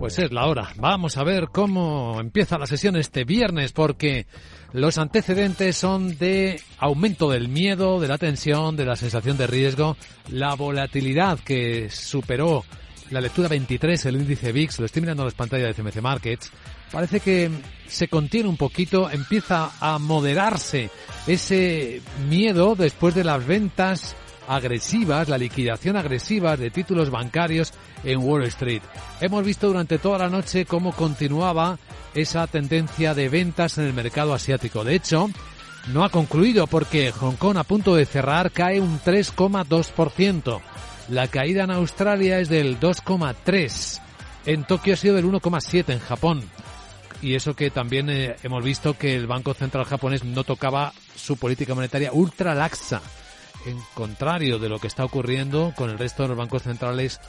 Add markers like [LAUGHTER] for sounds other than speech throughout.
Pues es la hora. Vamos a ver cómo empieza la sesión este viernes, porque los antecedentes son de aumento del miedo, de la tensión, de la sensación de riesgo, la volatilidad que superó la lectura 23, el índice VIX, lo estoy mirando en las pantallas de CMC Markets, parece que se contiene un poquito, empieza a moderarse ese miedo después de las ventas agresivas, la liquidación agresiva de títulos bancarios en Wall Street. Hemos visto durante toda la noche cómo continuaba esa tendencia de ventas en el mercado asiático. De hecho, no ha concluido porque Hong Kong a punto de cerrar cae un 3,2%. La caída en Australia es del 2,3%. En Tokio ha sido del 1,7% en Japón. Y eso que también eh, hemos visto que el Banco Central japonés no tocaba su política monetaria ultra laxa en contrario de lo que está ocurriendo con el resto de los bancos centrales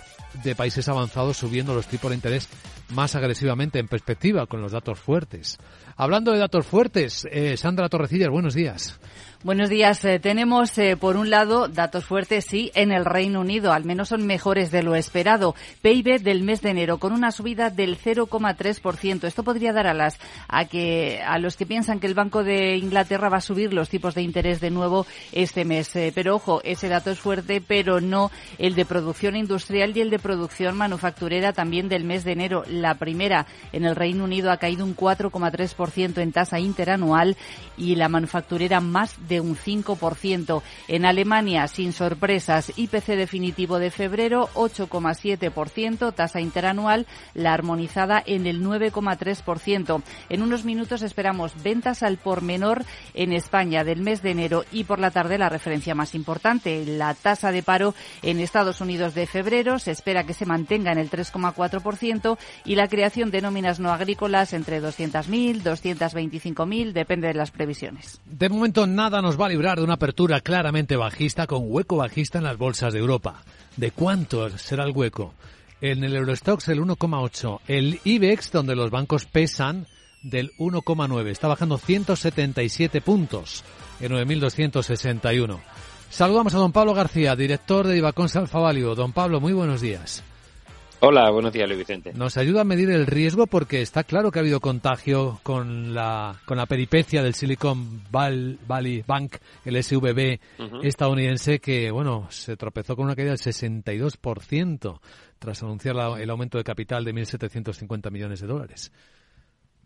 de países avanzados subiendo los tipos de interés más agresivamente en perspectiva con los datos fuertes. Hablando de datos fuertes, eh, Sandra Torrecillas, buenos días. Buenos días. Eh, tenemos, eh, por un lado, datos fuertes, sí, en el Reino Unido. Al menos son mejores de lo esperado. PIB del mes de enero con una subida del 0,3%. Esto podría dar alas a que a los que piensan que el Banco de Inglaterra va a subir los tipos de interés de nuevo este mes. Pero ojo, ese dato es fuerte, pero no el de producción industrial y el de producción manufacturera también del mes de enero. La primera en el Reino Unido ha caído un 4,3% en tasa interanual y la manufacturera más de un 5%. En Alemania, sin sorpresas, IPC definitivo de febrero 8,7%, tasa interanual, la armonizada en el 9,3%. En unos minutos esperamos ventas al por menor en España del mes de enero y por la tarde la referencia más importante, la tasa de paro en Estados Unidos de febrero se espera que se mantenga en el 3,4% y la creación de nóminas no agrícolas entre 200.000, 225.000, depende de las previsiones. De momento nada nos va a librar de una apertura claramente bajista con hueco bajista en las bolsas de Europa. ¿De cuánto será el hueco? En el Eurostox el 1,8. El IBEX, donde los bancos pesan, del 1,9. Está bajando 177 puntos en 9.261. Saludamos a don Pablo García, director de Ibacons Alfavalio. Don Pablo, muy buenos días. Hola, buenos días, Luis Vicente. Nos ayuda a medir el riesgo porque está claro que ha habido contagio con la, con la peripecia del Silicon Valley Bank, el SVB estadounidense, que, bueno, se tropezó con una caída del 62% tras anunciar el aumento de capital de 1.750 millones de dólares.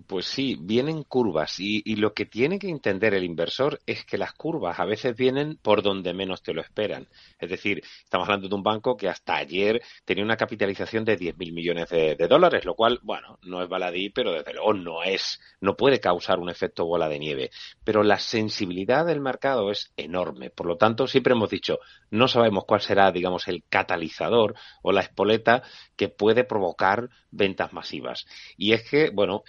Pues sí, vienen curvas y, lo que tiene que entender el inversor es que las curvas a veces vienen por donde menos te lo esperan. Es decir, estamos hablando de un banco que hasta ayer tenía una capitalización de 10.000 millones de, dólares, lo cual, bueno, no es baladí, pero desde luego no es, no puede causar un efecto bola de nieve. Pero la sensibilidad del mercado es enorme. Por lo tanto, siempre hemos dicho, no sabemos cuál será, digamos, el catalizador o la espoleta que puede provocar ventas masivas. Y es que, bueno,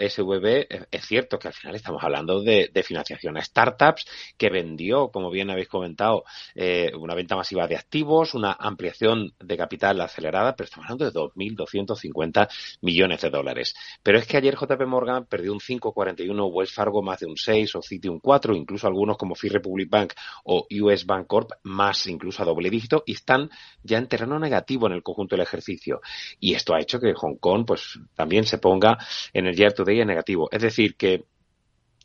Es cierto que al final estamos hablando de, financiación a startups que vendió, como bien habéis comentado, eh, una venta masiva de activos, una ampliación de capital acelerada, pero estamos hablando de 2.250 millones de dólares. Pero es que ayer JP Morgan perdió un 5,41, Wells Fargo más de un 6 o Citi un 4, incluso algunos como Free Republic Bank o US Bank Corp más incluso a doble dígito y están ya en terreno negativo en el conjunto del ejercicio. Y esto ha hecho que Hong Kong pues también se ponga en el year to day en negativo. Es decir, que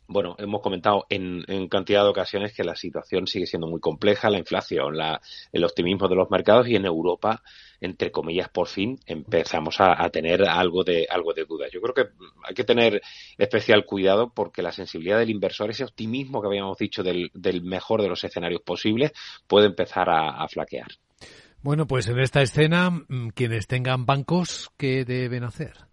bueno, hemos comentado en, cantidad de ocasiones que la situación sigue siendo muy compleja, la inflación, la, el optimismo de los mercados y en Europa, entre comillas, por fin empezamos a, tener algo de algo de duda. Yo creo que hay que tener especial cuidado porque la sensibilidad del inversor, ese optimismo que habíamos dicho del, mejor de los escenarios posibles, puede empezar a flaquear. Bueno, pues en esta escena, mm, quienes tengan bancos, ¿qué deben hacer?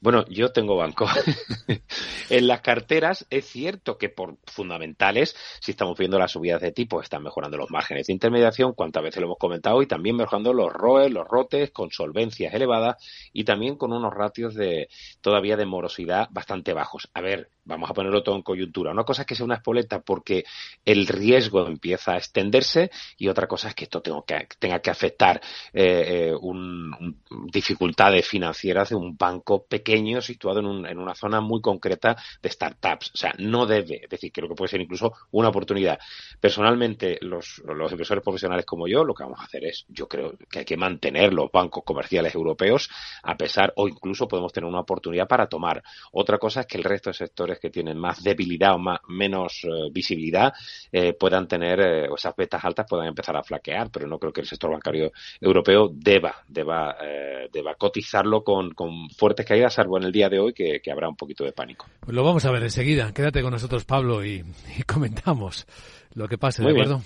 Bueno, yo tengo banco. [LAUGHS] en las carteras es cierto que por fundamentales, si estamos viendo las subidas de tipo, están mejorando los márgenes de intermediación, cuántas veces lo hemos comentado, y también mejorando los ROEs, los rotes, con solvencias elevadas y también con unos ratios de todavía de morosidad bastante bajos. A ver, vamos a ponerlo todo en coyuntura. Una cosa es que sea una espoleta porque el riesgo empieza a extenderse y otra cosa es que esto tenga que, tenga que afectar eh, eh un, dificultades financieras de un banco pequeño pequeño situado en, en una zona muy concreta de startups. O sea, no debe, es decir, creo que puede ser incluso una oportunidad. Personalmente, los, inversores profesionales como yo, lo que vamos a hacer es, yo creo que hay que mantener los bancos comerciales europeos, a pesar, o incluso podemos tener una oportunidad para tomar. Otra cosa es que el resto de sectores que tienen más debilidad o más, menos eh, visibilidad eh, puedan tener, eh, esas betas altas puedan empezar a flaquear, pero no creo que el sector bancario europeo deba, deba, deba cotizarlo con, con fuertes caídas, salvo en el día de hoy que, que habrá un poquito de pánico. Pues lo vamos a ver enseguida. Quédate con nosotros, Pablo, y, y comentamos lo que pase, ¿de acuerdo?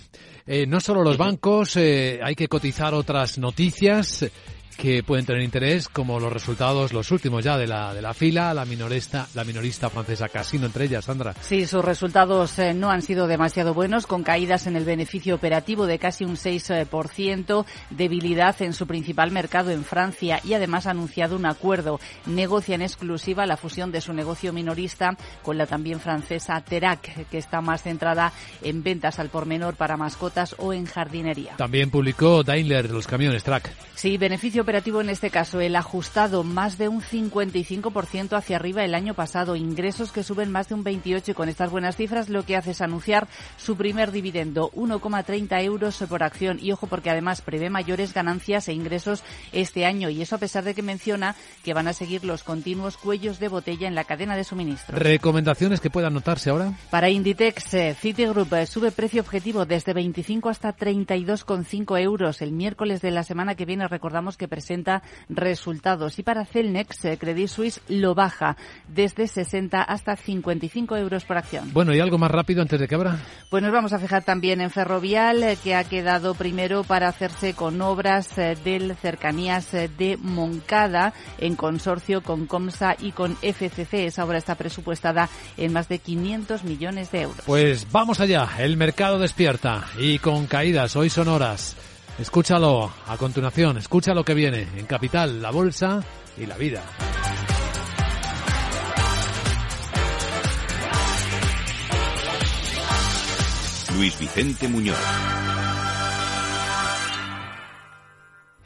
Eh, no solo los bancos, eh, hay que cotizar otras noticias que pueden tener interés, como los resultados, los últimos ya de la, de la fila, la minorista, la minorista francesa Casino entre ellas, Sandra. Sí, sus resultados eh, no han sido demasiado buenos, con caídas en el beneficio operativo de casi un 6%, debilidad en su principal mercado en Francia y además ha anunciado un acuerdo. Negocia en exclusiva la fusión de su negocio minorista con la también francesa Terac, que está más centrada en ventas al por menor para mascotas o en jardinería. También publicó Daimler los camiones Track. Sí, beneficio operativo en este caso, el ajustado más de un 55% hacia arriba el año pasado, ingresos que suben más de un 28% y con estas buenas cifras lo que hace es anunciar su primer dividendo, 1,30 euros por acción y ojo porque además prevé mayores ganancias e ingresos este año y eso a pesar de que menciona que van a seguir los continuos cuellos de botella en la cadena de suministro. ¿Recomendaciones que puedan notarse ahora? Para Inditex, eh, Citigroup eh, sube precio objetivo desde 25 hasta 32,5 euros. El miércoles de la semana que viene recordamos que presenta resultados. Y para Celnex, eh, Credit Suisse lo baja desde 60 hasta 55 euros por acción. Bueno, ¿y algo más rápido antes de que abra? Pues nos vamos a fijar también en Ferrovial, eh, que ha quedado primero para hacerse con obras eh, del cercanías de Moncada en consorcio con Comsa y con FCC. Esa obra está presupuestada en más de 500 millones de euros. Pues vamos allá, el mercado despierta y con caídas hoy son horas. Escúchalo a continuación, escucha lo que viene en Capital, la Bolsa y la Vida. Luis Vicente Muñoz.